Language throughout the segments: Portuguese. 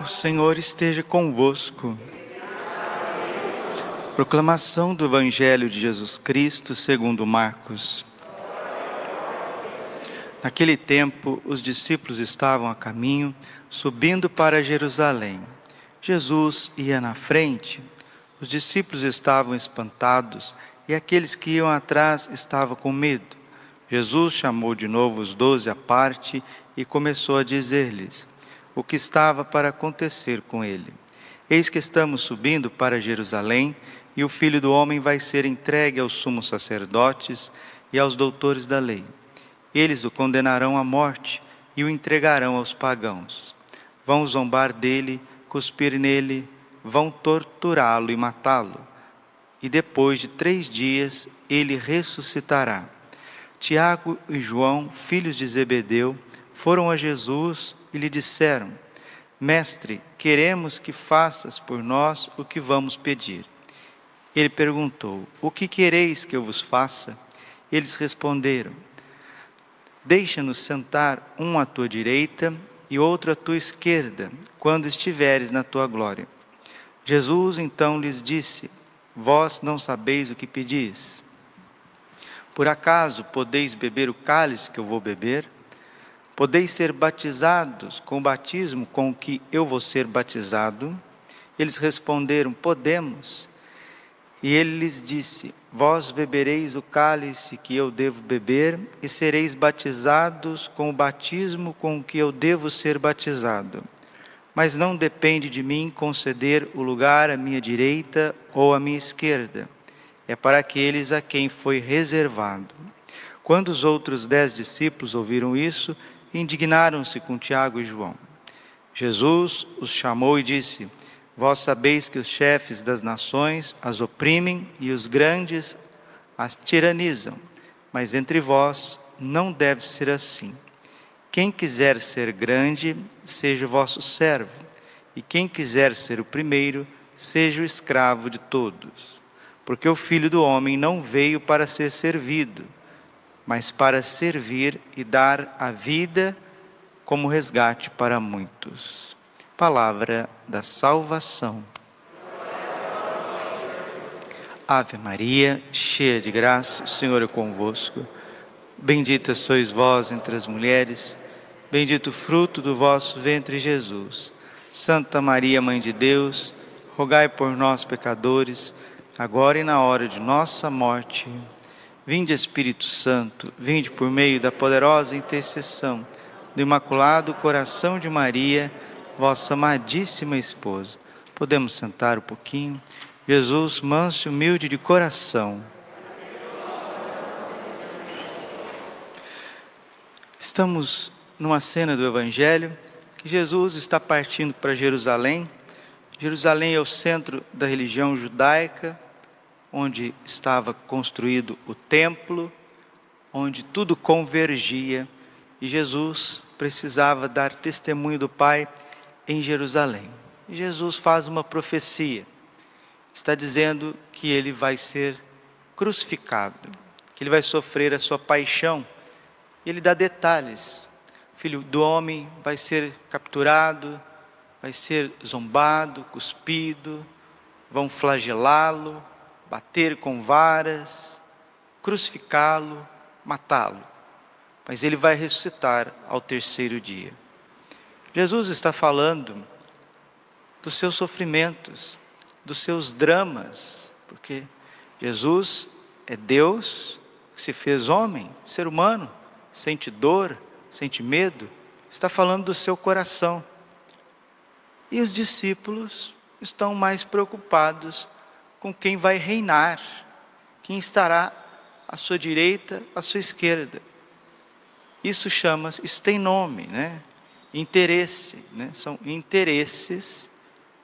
O Senhor esteja convosco. Proclamação do Evangelho de Jesus Cristo segundo Marcos. Naquele tempo, os discípulos estavam a caminho, subindo para Jerusalém. Jesus ia na frente. Os discípulos estavam espantados e aqueles que iam atrás estavam com medo. Jesus chamou de novo os doze à parte e começou a dizer-lhes o que estava para acontecer com ele. Eis que estamos subindo para Jerusalém e o filho do homem vai ser entregue aos sumos sacerdotes e aos doutores da lei. Eles o condenarão à morte e o entregarão aos pagãos. Vão zombar dele, cuspir nele, vão torturá-lo e matá-lo. E depois de três dias ele ressuscitará. Tiago e João, filhos de Zebedeu, foram a Jesus e lhe disseram: Mestre, queremos que faças por nós o que vamos pedir. Ele perguntou: O que quereis que eu vos faça? Eles responderam: Deixa-nos sentar um à tua direita e outro à tua esquerda, quando estiveres na tua glória. Jesus então lhes disse: Vós não sabeis o que pedis. Por acaso podeis beber o cálice que eu vou beber? Podeis ser batizados com o batismo com que eu vou ser batizado? Eles responderam: Podemos. E ele lhes disse: Vós bebereis o cálice que eu devo beber, e sereis batizados com o batismo com que eu devo ser batizado. Mas não depende de mim conceder o lugar à minha direita ou à minha esquerda. É para aqueles a quem foi reservado. Quando os outros dez discípulos ouviram isso, indignaram-se com Tiago e João. Jesus os chamou e disse: Vós sabeis que os chefes das nações as oprimem e os grandes as tiranizam, mas entre vós não deve ser assim. Quem quiser ser grande, seja vosso servo, e quem quiser ser o primeiro, seja o escravo de todos. Porque o filho do homem não veio para ser servido, mas para servir e dar a vida como resgate para muitos. Palavra da salvação. Ave Maria, cheia de graça, o Senhor é convosco. Bendita sois vós entre as mulheres, bendito o fruto do vosso ventre, Jesus. Santa Maria, Mãe de Deus, rogai por nós, pecadores, agora e na hora de nossa morte. Vinde Espírito Santo, vinde por meio da poderosa intercessão do Imaculado Coração de Maria, vossa amadíssima esposa. Podemos sentar um pouquinho. Jesus, manso e humilde de coração. Estamos numa cena do Evangelho que Jesus está partindo para Jerusalém. Jerusalém é o centro da religião judaica onde estava construído o templo, onde tudo convergia e Jesus precisava dar testemunho do Pai em Jerusalém. E Jesus faz uma profecia, está dizendo que ele vai ser crucificado, que ele vai sofrer a sua paixão. Ele dá detalhes. O filho do homem vai ser capturado, vai ser zombado, cuspido, vão flagelá-lo, bater com varas, crucificá-lo, matá-lo. Mas ele vai ressuscitar ao terceiro dia. Jesus está falando dos seus sofrimentos, dos seus dramas, porque Jesus é Deus que se fez homem, ser humano, sente dor, sente medo, está falando do seu coração. E os discípulos estão mais preocupados com quem vai reinar, quem estará à sua direita, à sua esquerda. Isso chama, isso tem nome, né? Interesse, né? São interesses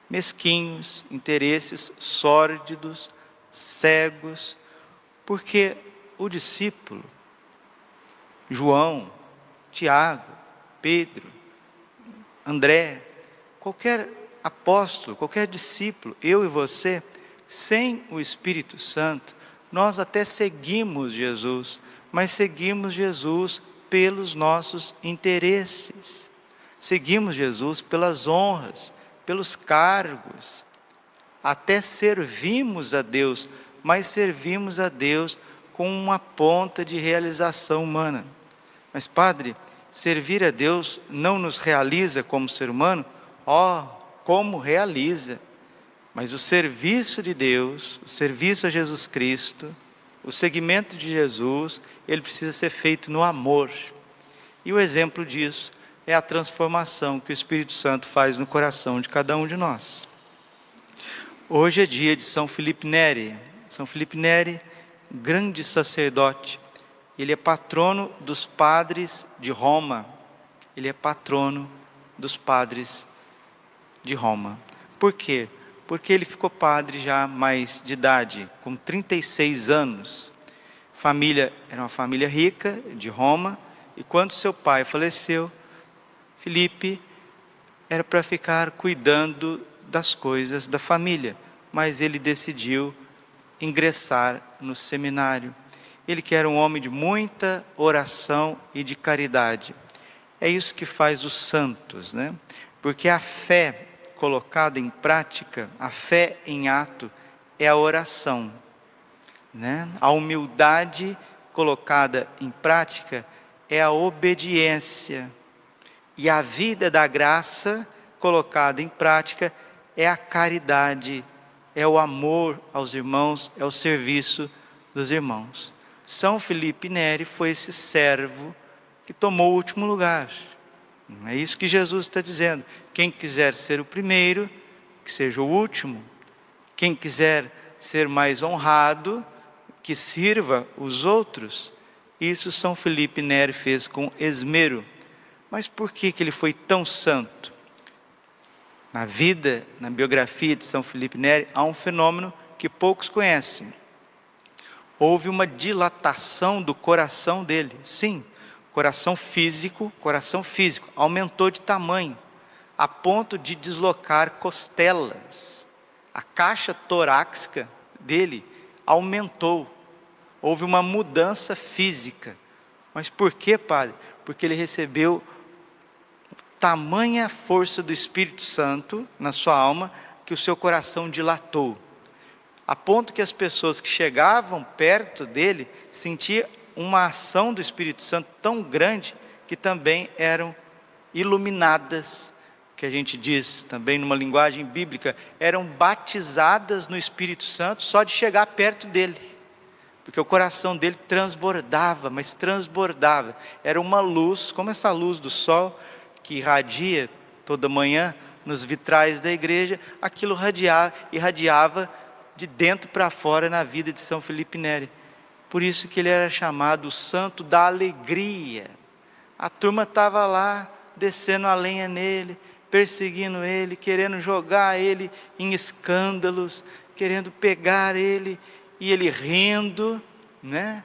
mesquinhos, interesses sórdidos, cegos, porque o discípulo João, Tiago, Pedro, André, qualquer apóstolo, qualquer discípulo, eu e você, sem o Espírito Santo, nós até seguimos Jesus, mas seguimos Jesus pelos nossos interesses. Seguimos Jesus pelas honras, pelos cargos. Até servimos a Deus, mas servimos a Deus com uma ponta de realização humana. Mas, Padre, servir a Deus não nos realiza como ser humano? Oh, como realiza! Mas o serviço de Deus, o serviço a Jesus Cristo, o seguimento de Jesus, ele precisa ser feito no amor. E o exemplo disso é a transformação que o Espírito Santo faz no coração de cada um de nós. Hoje é dia de São Felipe Neri. São Felipe Neri, grande sacerdote, ele é patrono dos padres de Roma. Ele é patrono dos padres de Roma. Por quê? Porque ele ficou padre já mais de idade, com 36 anos. Família era uma família rica de Roma, e quando seu pai faleceu, Felipe era para ficar cuidando das coisas da família, mas ele decidiu ingressar no seminário. Ele que era um homem de muita oração e de caridade. É isso que faz os santos, né? Porque a fé colocada em prática, a fé em ato, é a oração, né? A humildade colocada em prática é a obediência. E a vida da graça colocada em prática é a caridade, é o amor aos irmãos, é o serviço dos irmãos. São Felipe Neri foi esse servo que tomou o último lugar. É isso que Jesus está dizendo. Quem quiser ser o primeiro, que seja o último. Quem quiser ser mais honrado, que sirva os outros. Isso São Felipe Neri fez com esmero. Mas por que, que ele foi tão santo? Na vida, na biografia de São Felipe Neri, há um fenômeno que poucos conhecem. Houve uma dilatação do coração dele. Sim, coração físico, coração físico, aumentou de tamanho, a ponto de deslocar costelas. A caixa torácica dele aumentou. Houve uma mudança física. Mas por que, padre? Porque ele recebeu tamanha força do Espírito Santo na sua alma que o seu coração dilatou, a ponto que as pessoas que chegavam perto dele sentiam uma ação do Espírito Santo tão grande que também eram iluminadas, que a gente diz também numa linguagem bíblica, eram batizadas no Espírito Santo só de chegar perto dele. Porque o coração dele transbordava, mas transbordava. Era uma luz, como essa luz do sol, que irradia toda manhã nos vitrais da igreja, aquilo radiava, irradiava de dentro para fora na vida de São Felipe Neri. Por isso que ele era chamado o santo da alegria. A turma estava lá descendo a lenha nele, perseguindo ele, querendo jogar ele em escândalos, querendo pegar ele, e ele rindo, né?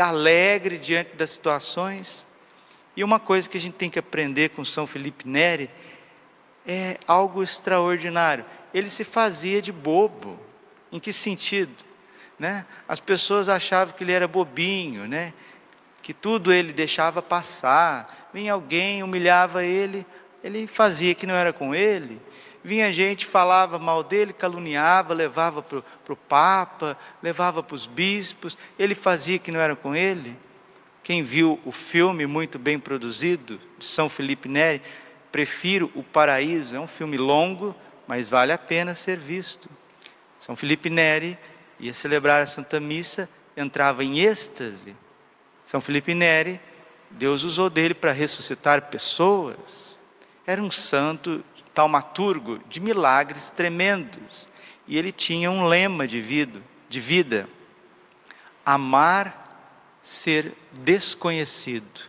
alegre diante das situações. E uma coisa que a gente tem que aprender com São Felipe Neri é algo extraordinário. Ele se fazia de bobo. Em que sentido? Né? As pessoas achavam que ele era bobinho, né? que tudo ele deixava passar. Vinha alguém, humilhava ele, ele fazia que não era com ele. Vinha gente, falava mal dele, caluniava, levava para o Papa, levava para os bispos, ele fazia que não era com ele. Quem viu o filme muito bem produzido de São Felipe Neri, prefiro O Paraíso, é um filme longo, mas vale a pena ser visto. São Felipe Neri ia celebrar a Santa Missa, entrava em êxtase. São Felipe Neri, Deus usou dele para ressuscitar pessoas. Era um santo taumaturgo de milagres tremendos. E ele tinha um lema de vida, de vida: amar ser desconhecido.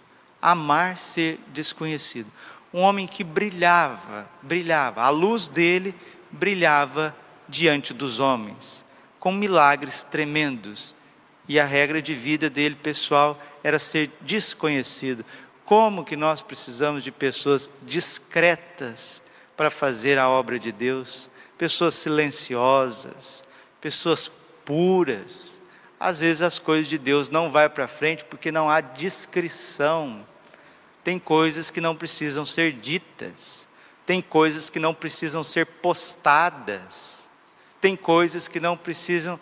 Amar ser desconhecido. Um homem que brilhava, brilhava, a luz dele brilhava diante dos homens, com milagres tremendos. E a regra de vida dele, pessoal, era ser desconhecido. Como que nós precisamos de pessoas discretas para fazer a obra de Deus? Pessoas silenciosas, pessoas puras, às vezes as coisas de Deus não vai para frente porque não há discrição. Tem coisas que não precisam ser ditas. Tem coisas que não precisam ser postadas. Tem coisas que não precisam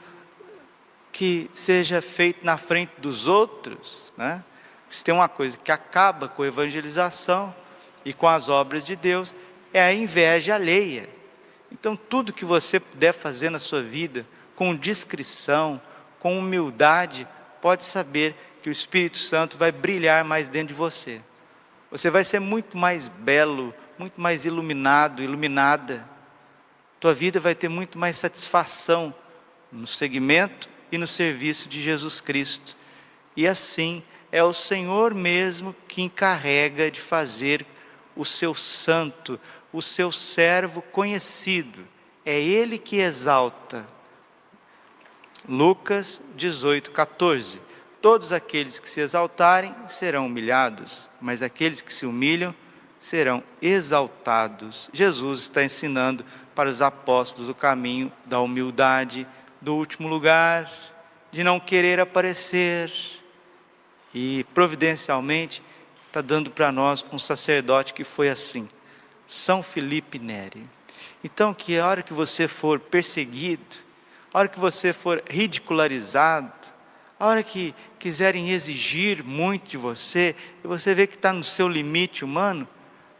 que seja feito na frente dos outros, né? Se tem uma coisa que acaba com a evangelização e com as obras de Deus, é a inveja alheia. Então, tudo que você puder fazer na sua vida, com discrição, com humildade, pode saber que o Espírito Santo vai brilhar mais dentro de você. Você vai ser muito mais belo, muito mais iluminado, iluminada. Tua vida vai ter muito mais satisfação no segmento e no serviço de Jesus Cristo. E assim é o Senhor mesmo que encarrega de fazer o seu santo, o seu servo conhecido. É Ele que exalta. Lucas 18, 14. Todos aqueles que se exaltarem serão humilhados, mas aqueles que se humilham serão exaltados. Jesus está ensinando para os apóstolos o caminho da humildade, do último lugar, de não querer aparecer. E providencialmente está dando para nós um sacerdote que foi assim. São Felipe Neri. Então, que a hora que você for perseguido, a hora que você for ridicularizado, a hora que quiserem exigir muito de você, e você vê que está no seu limite humano,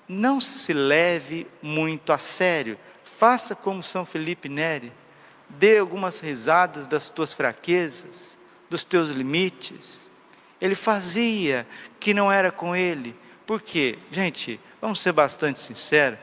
não se leve muito a sério. Faça como São Felipe Neri. Dê algumas risadas das tuas fraquezas, dos teus limites. Ele fazia que não era com ele. Por quê? Gente, vamos ser bastante sinceros,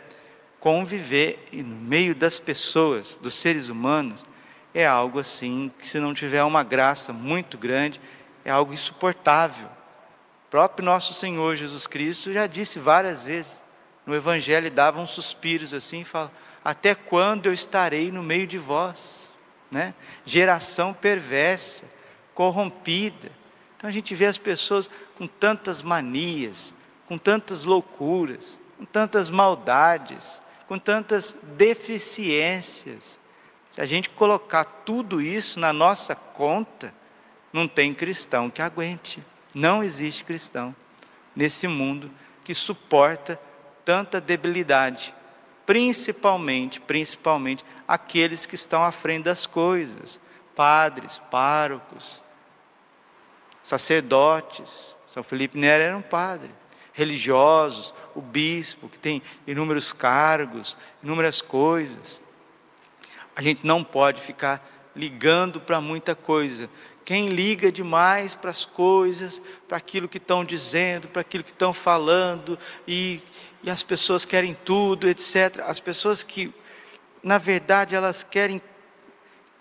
conviver no meio das pessoas, dos seres humanos, é algo assim que, se não tiver uma graça muito grande, é algo insuportável. O próprio nosso Senhor Jesus Cristo já disse várias vezes, no Evangelho dava uns suspiros assim, fala: Até quando eu estarei no meio de vós? Né? Geração perversa, corrompida. Então a gente vê as pessoas com tantas manias, com tantas loucuras, com tantas maldades, com tantas deficiências. Se a gente colocar tudo isso na nossa conta, não tem cristão que aguente. Não existe cristão nesse mundo que suporta tanta debilidade, principalmente, principalmente aqueles que estão à frente das coisas, padres, párocos, sacerdotes. São Felipe Neri era um padre religiosos, o bispo, que tem inúmeros cargos, inúmeras coisas. A gente não pode ficar ligando para muita coisa. Quem liga demais para as coisas, para aquilo que estão dizendo, para aquilo que estão falando, e, e as pessoas querem tudo, etc. As pessoas que, na verdade, elas querem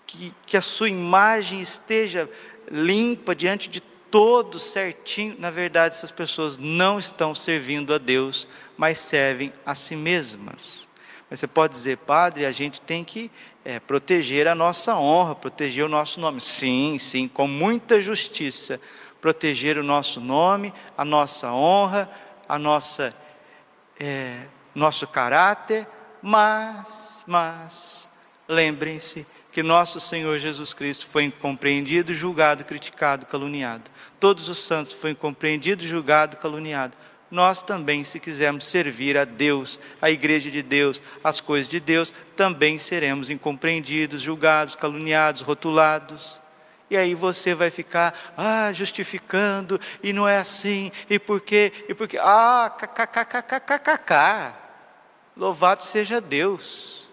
que, que a sua imagem esteja limpa diante de todos certinho, na verdade, essas pessoas não estão servindo a Deus, mas servem a si mesmas. Mas você pode dizer, padre, a gente tem que é, proteger a nossa honra, proteger o nosso nome. Sim, sim, com muita justiça. Proteger o nosso nome, a nossa honra, a nossa, é, nosso caráter, mas, mas, lembrem-se que nosso Senhor Jesus Cristo foi incompreendido, julgado, criticado, caluniado. Todos os santos foram incompreendidos, julgado, caluniado. Nós também, se quisermos servir a Deus, a igreja de Deus, as coisas de Deus, também seremos incompreendidos, julgados, caluniados, rotulados. E aí você vai ficar, ah, justificando, e não é assim, e por quê, e por quê? Ah, kkkkkkk. Louvado seja Deus.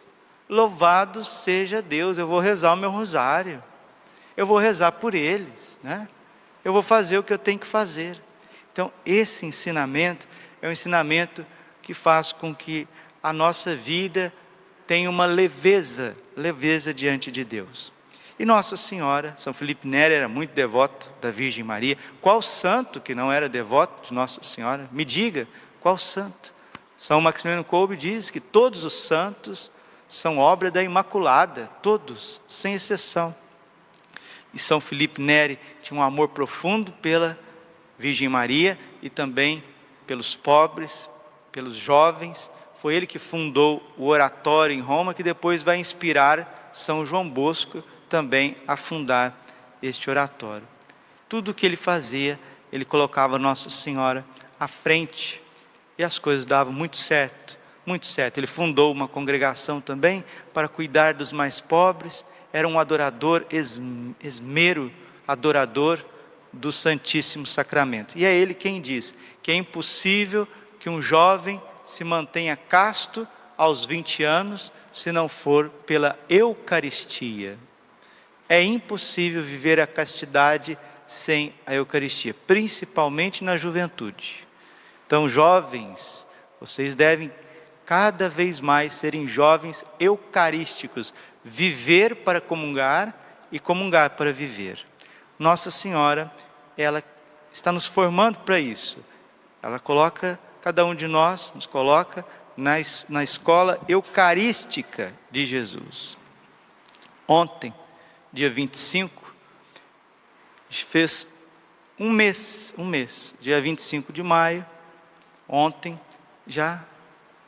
Louvado seja Deus. Eu vou rezar o meu rosário. Eu vou rezar por eles, né? Eu vou fazer o que eu tenho que fazer. Então, esse ensinamento é um ensinamento que faz com que a nossa vida tenha uma leveza, leveza diante de Deus. E Nossa Senhora, São Felipe Neri era muito devoto da Virgem Maria. Qual santo que não era devoto de Nossa Senhora? Me diga, qual santo? São Maximiliano Kolbe diz que todos os santos são obra da Imaculada, todos, sem exceção. E São Felipe Neri tinha um amor profundo pela Virgem Maria e também pelos pobres, pelos jovens. Foi ele que fundou o oratório em Roma, que depois vai inspirar São João Bosco também a fundar este oratório. Tudo o que ele fazia, ele colocava Nossa Senhora à frente e as coisas davam muito certo muito certo. Ele fundou uma congregação também para cuidar dos mais pobres, era um adorador, esmero adorador do Santíssimo Sacramento. E é ele quem diz que é impossível que um jovem se mantenha casto aos 20 anos se não for pela Eucaristia. É impossível viver a castidade sem a Eucaristia, principalmente na juventude. Então, jovens, vocês devem cada vez mais serem jovens eucarísticos, viver para comungar e comungar para viver. Nossa Senhora, ela está nos formando para isso. Ela coloca cada um de nós, nos coloca na, na escola eucarística de Jesus. Ontem, dia 25, a gente fez um mês, um mês, dia 25 de maio, ontem, já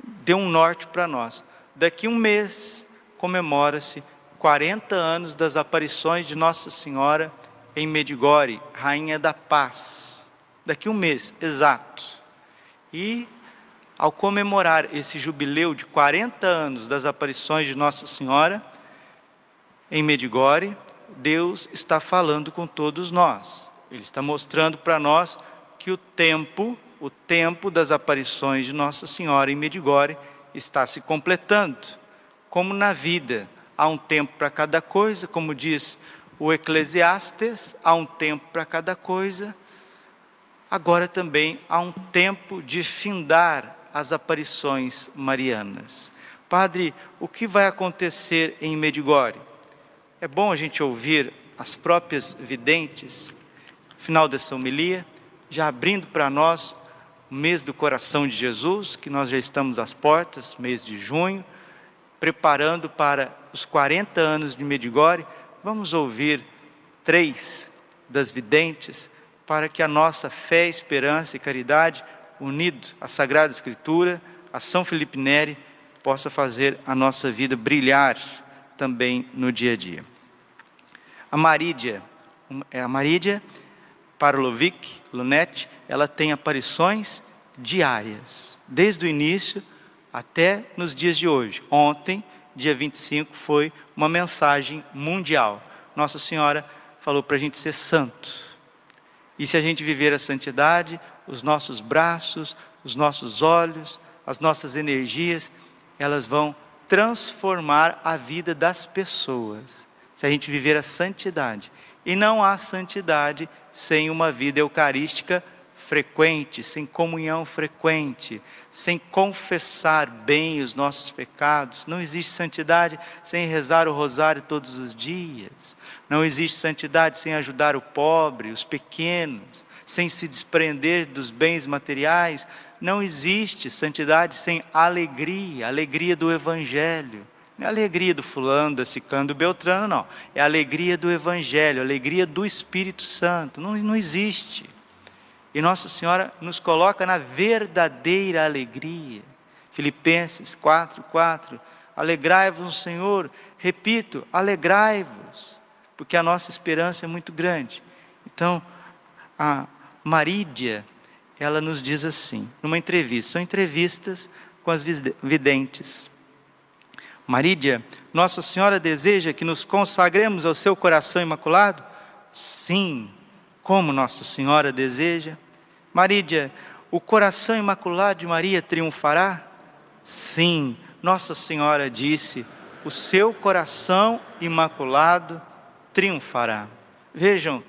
deu um norte para nós. Daqui um mês comemora-se 40 anos das aparições de Nossa Senhora em Medigore, Rainha da Paz. Daqui um mês, exato. E ao comemorar esse jubileu de 40 anos das aparições de Nossa Senhora em Medigore, Deus está falando com todos nós. Ele está mostrando para nós que o tempo, o tempo das aparições de Nossa Senhora em Medigore está se completando. Como na vida, há um tempo para cada coisa, como diz o Eclesiastes, há um tempo para cada coisa. Agora também há um tempo de findar as aparições marianas. Padre, o que vai acontecer em Medigore? É bom a gente ouvir as próprias videntes, final dessa homilia, já abrindo para nós o mês do coração de Jesus, que nós já estamos às portas, mês de junho, preparando para os 40 anos de Medigore, vamos ouvir três das videntes para que a nossa fé, esperança e caridade unido à Sagrada Escritura, a São Felipe Neri, possa fazer a nossa vida brilhar também no dia a dia. A Marídia, é a Marídia Parlovic Lunete, ela tem aparições diárias, desde o início até nos dias de hoje. Ontem, dia 25, foi uma mensagem mundial. Nossa Senhora falou para a gente ser santo. E se a gente viver a santidade, os nossos braços, os nossos olhos, as nossas energias, elas vão transformar a vida das pessoas. Se a gente viver a santidade. E não há santidade sem uma vida eucarística frequente, sem comunhão frequente, sem confessar bem os nossos pecados. Não existe santidade sem rezar o rosário todos os dias. Não existe santidade sem ajudar o pobre, os pequenos sem se desprender dos bens materiais. Não existe santidade sem alegria, alegria do Evangelho. Não é alegria do fulano, da ciclano, do beltrano, não. É alegria do Evangelho, alegria do Espírito Santo. Não, não existe. E Nossa Senhora nos coloca na verdadeira alegria. Filipenses 4, 4. Alegrai-vos Senhor. Repito, alegrai-vos. Porque a nossa esperança é muito grande. Então, a, Marídia, ela nos diz assim, numa entrevista, são entrevistas com as videntes. Marídia, Nossa Senhora deseja que nos consagremos ao seu coração imaculado? Sim, como Nossa Senhora deseja. Marídia, o coração imaculado de Maria triunfará? Sim, Nossa Senhora disse: o seu coração imaculado triunfará. Vejam,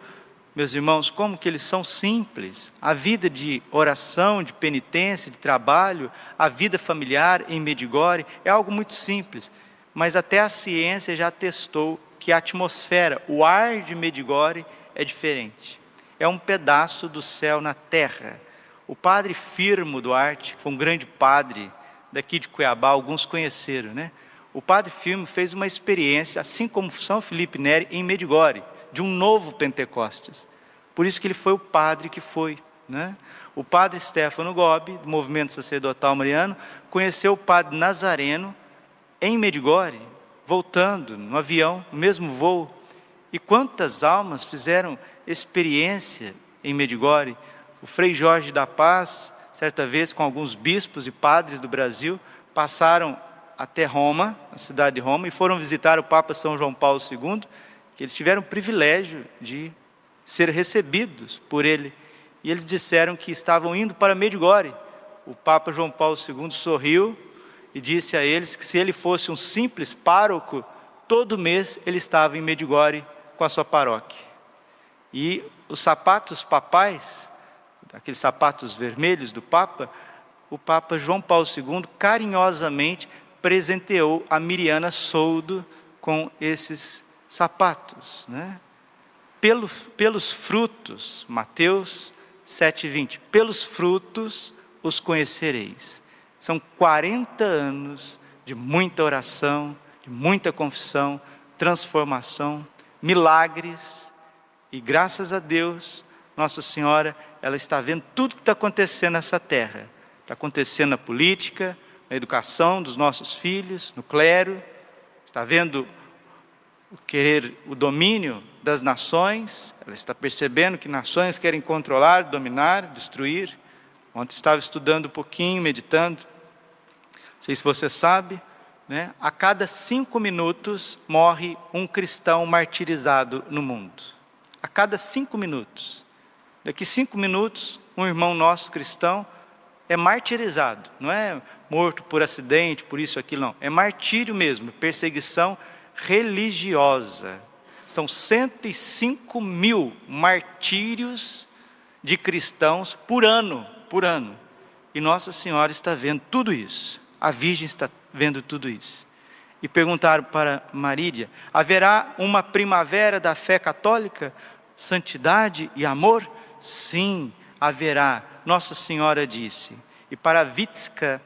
meus irmãos, como que eles são simples. A vida de oração, de penitência, de trabalho, a vida familiar em Medigore é algo muito simples. Mas até a ciência já testou que a atmosfera, o ar de Medigore é diferente. É um pedaço do céu na terra. O padre Firmo Duarte, que foi um grande padre daqui de Cuiabá, alguns conheceram, né? O padre Firmo fez uma experiência, assim como São Felipe Neri, em Medigore de um novo Pentecostes. Por isso que ele foi o padre que foi. Né? O padre Stefano Gobi, do movimento sacerdotal mariano, conheceu o padre Nazareno em Medigore, voltando no avião, no mesmo voo. E quantas almas fizeram experiência em Medigore? O Frei Jorge da Paz, certa vez com alguns bispos e padres do Brasil, passaram até Roma, a cidade de Roma, e foram visitar o Papa São João Paulo II, que eles tiveram o privilégio de ser recebidos por ele. E eles disseram que estavam indo para Medjugorje. O Papa João Paulo II sorriu e disse a eles que se ele fosse um simples pároco, todo mês ele estava em Medjugorje com a sua paróquia. E os sapatos papais, aqueles sapatos vermelhos do Papa, o Papa João Paulo II carinhosamente presenteou a Miriana Soldo com esses sapatos, né? Pelos, pelos frutos, Mateus 7,20, pelos frutos os conhecereis. São 40 anos de muita oração, de muita confissão, transformação, milagres, e graças a Deus, Nossa Senhora, ela está vendo tudo que está acontecendo nessa terra. Está acontecendo na política, na educação dos nossos filhos, no clero, está vendo o querer o domínio das nações, ela está percebendo que nações querem controlar, dominar, destruir. Ontem estava estudando um pouquinho, meditando. Não sei se você sabe, né? a cada cinco minutos morre um cristão martirizado no mundo. A cada cinco minutos. Daqui cinco minutos, um irmão nosso cristão é martirizado, não é morto por acidente, por isso, aquilo, não. É martírio mesmo, perseguição religiosa. São 105 mil martírios de cristãos por ano, por ano. E Nossa Senhora está vendo tudo isso. A Virgem está vendo tudo isso. E perguntaram para Marília: haverá uma primavera da fé católica? Santidade e amor? Sim, haverá. Nossa Senhora disse. E para Vitska,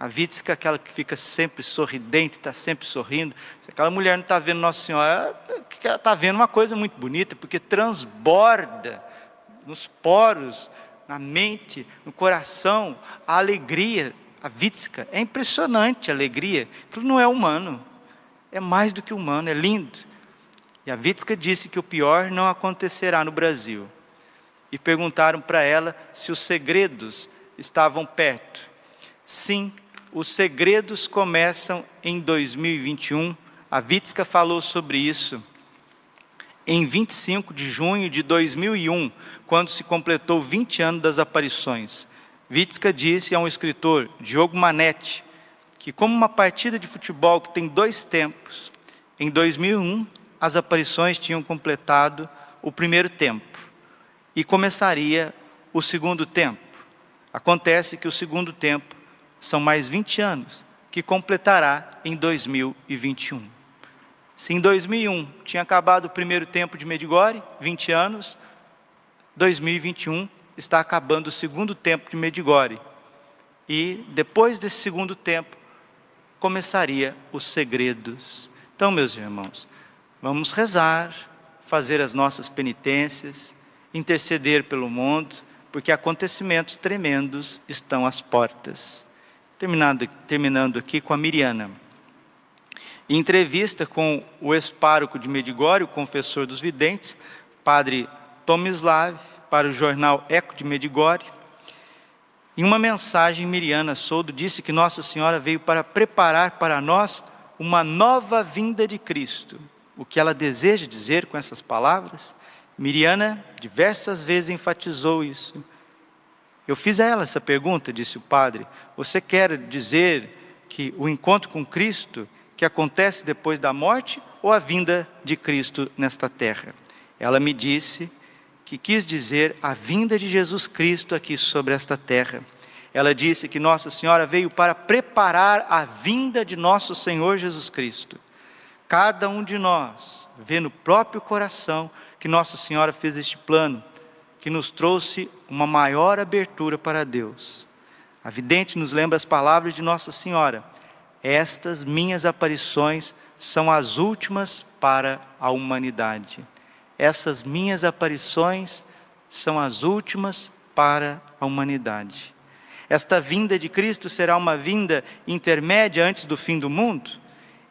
a Vitska, aquela que fica sempre sorridente, está sempre sorrindo. Se aquela mulher não está vendo Nossa Senhora, ela está vendo uma coisa muito bonita, porque transborda nos poros, na mente, no coração, a alegria, a Vitska. É impressionante a alegria. Aquilo não é humano, é mais do que humano, é lindo. E a Vitska disse que o pior não acontecerá no Brasil. E perguntaram para ela se os segredos estavam perto. Sim, os segredos começam em 2021. A Vitska falou sobre isso em 25 de junho de 2001, quando se completou 20 anos das aparições. Vitska disse a um escritor, Diogo Manetti, que como uma partida de futebol que tem dois tempos, em 2001 as aparições tinham completado o primeiro tempo e começaria o segundo tempo. Acontece que o segundo tempo são mais 20 anos, que completará em 2021. Se em 2001 tinha acabado o primeiro tempo de Medigore, 20 anos, 2021 está acabando o segundo tempo de Medigore. E depois desse segundo tempo, começaria os segredos. Então, meus irmãos, vamos rezar, fazer as nossas penitências, interceder pelo mundo, porque acontecimentos tremendos estão às portas. Terminando, terminando aqui com a Miriana. Em entrevista com o ex-pároco de Medigore, o confessor dos videntes, padre Tomislav, para o jornal Eco de Medigore, em uma mensagem, Miriana Soldo disse que Nossa Senhora veio para preparar para nós uma nova vinda de Cristo. O que ela deseja dizer com essas palavras? Miriana diversas vezes enfatizou isso. Eu fiz a ela essa pergunta, disse o padre. Você quer dizer que o encontro com Cristo que acontece depois da morte ou a vinda de Cristo nesta terra? Ela me disse que quis dizer a vinda de Jesus Cristo aqui sobre esta terra. Ela disse que Nossa Senhora veio para preparar a vinda de nosso Senhor Jesus Cristo. Cada um de nós vê no próprio coração que Nossa Senhora fez este plano que nos trouxe uma maior abertura para Deus. A vidente nos lembra as palavras de Nossa Senhora: Estas minhas aparições são as últimas para a humanidade. Essas minhas aparições são as últimas para a humanidade. Esta vinda de Cristo será uma vinda intermédia antes do fim do mundo?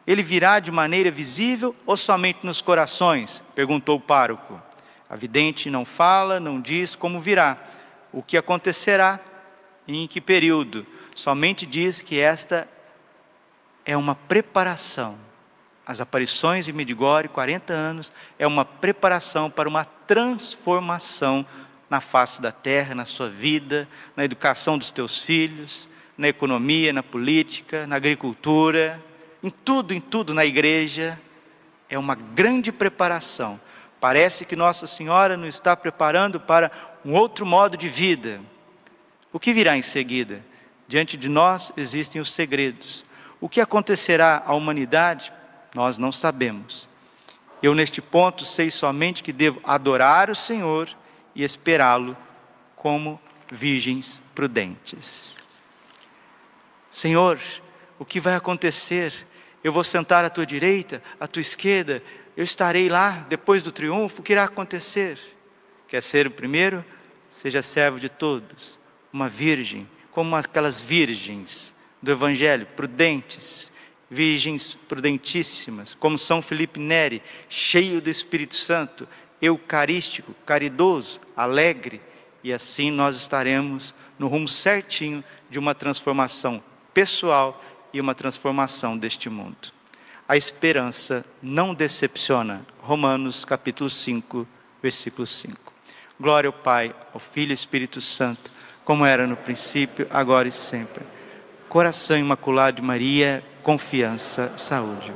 Ele virá de maneira visível ou somente nos corações? perguntou o pároco. A vidente não fala, não diz como virá, o que acontecerá e em que período. somente diz que esta é uma preparação. As aparições em Midigore, 40 anos, é uma preparação para uma transformação na face da terra, na sua vida, na educação dos teus filhos, na economia, na política, na agricultura, em tudo, em tudo, na igreja. É uma grande preparação. Parece que Nossa Senhora nos está preparando para um outro modo de vida. O que virá em seguida? Diante de nós existem os segredos. O que acontecerá à humanidade, nós não sabemos. Eu, neste ponto, sei somente que devo adorar o Senhor e esperá-lo como virgens prudentes. Senhor, o que vai acontecer? Eu vou sentar à tua direita, à tua esquerda, eu estarei lá depois do triunfo, o que irá acontecer? Quer ser o primeiro? Seja servo de todos, uma virgem, como aquelas virgens do Evangelho, prudentes, virgens prudentíssimas, como São Felipe Neri, cheio do Espírito Santo, eucarístico, caridoso, alegre, e assim nós estaremos no rumo certinho de uma transformação pessoal e uma transformação deste mundo. A esperança não decepciona. Romanos capítulo 5, versículo 5. Glória ao Pai, ao Filho e Espírito Santo, como era no princípio, agora e sempre. Coração imaculado de Maria, confiança, saúde.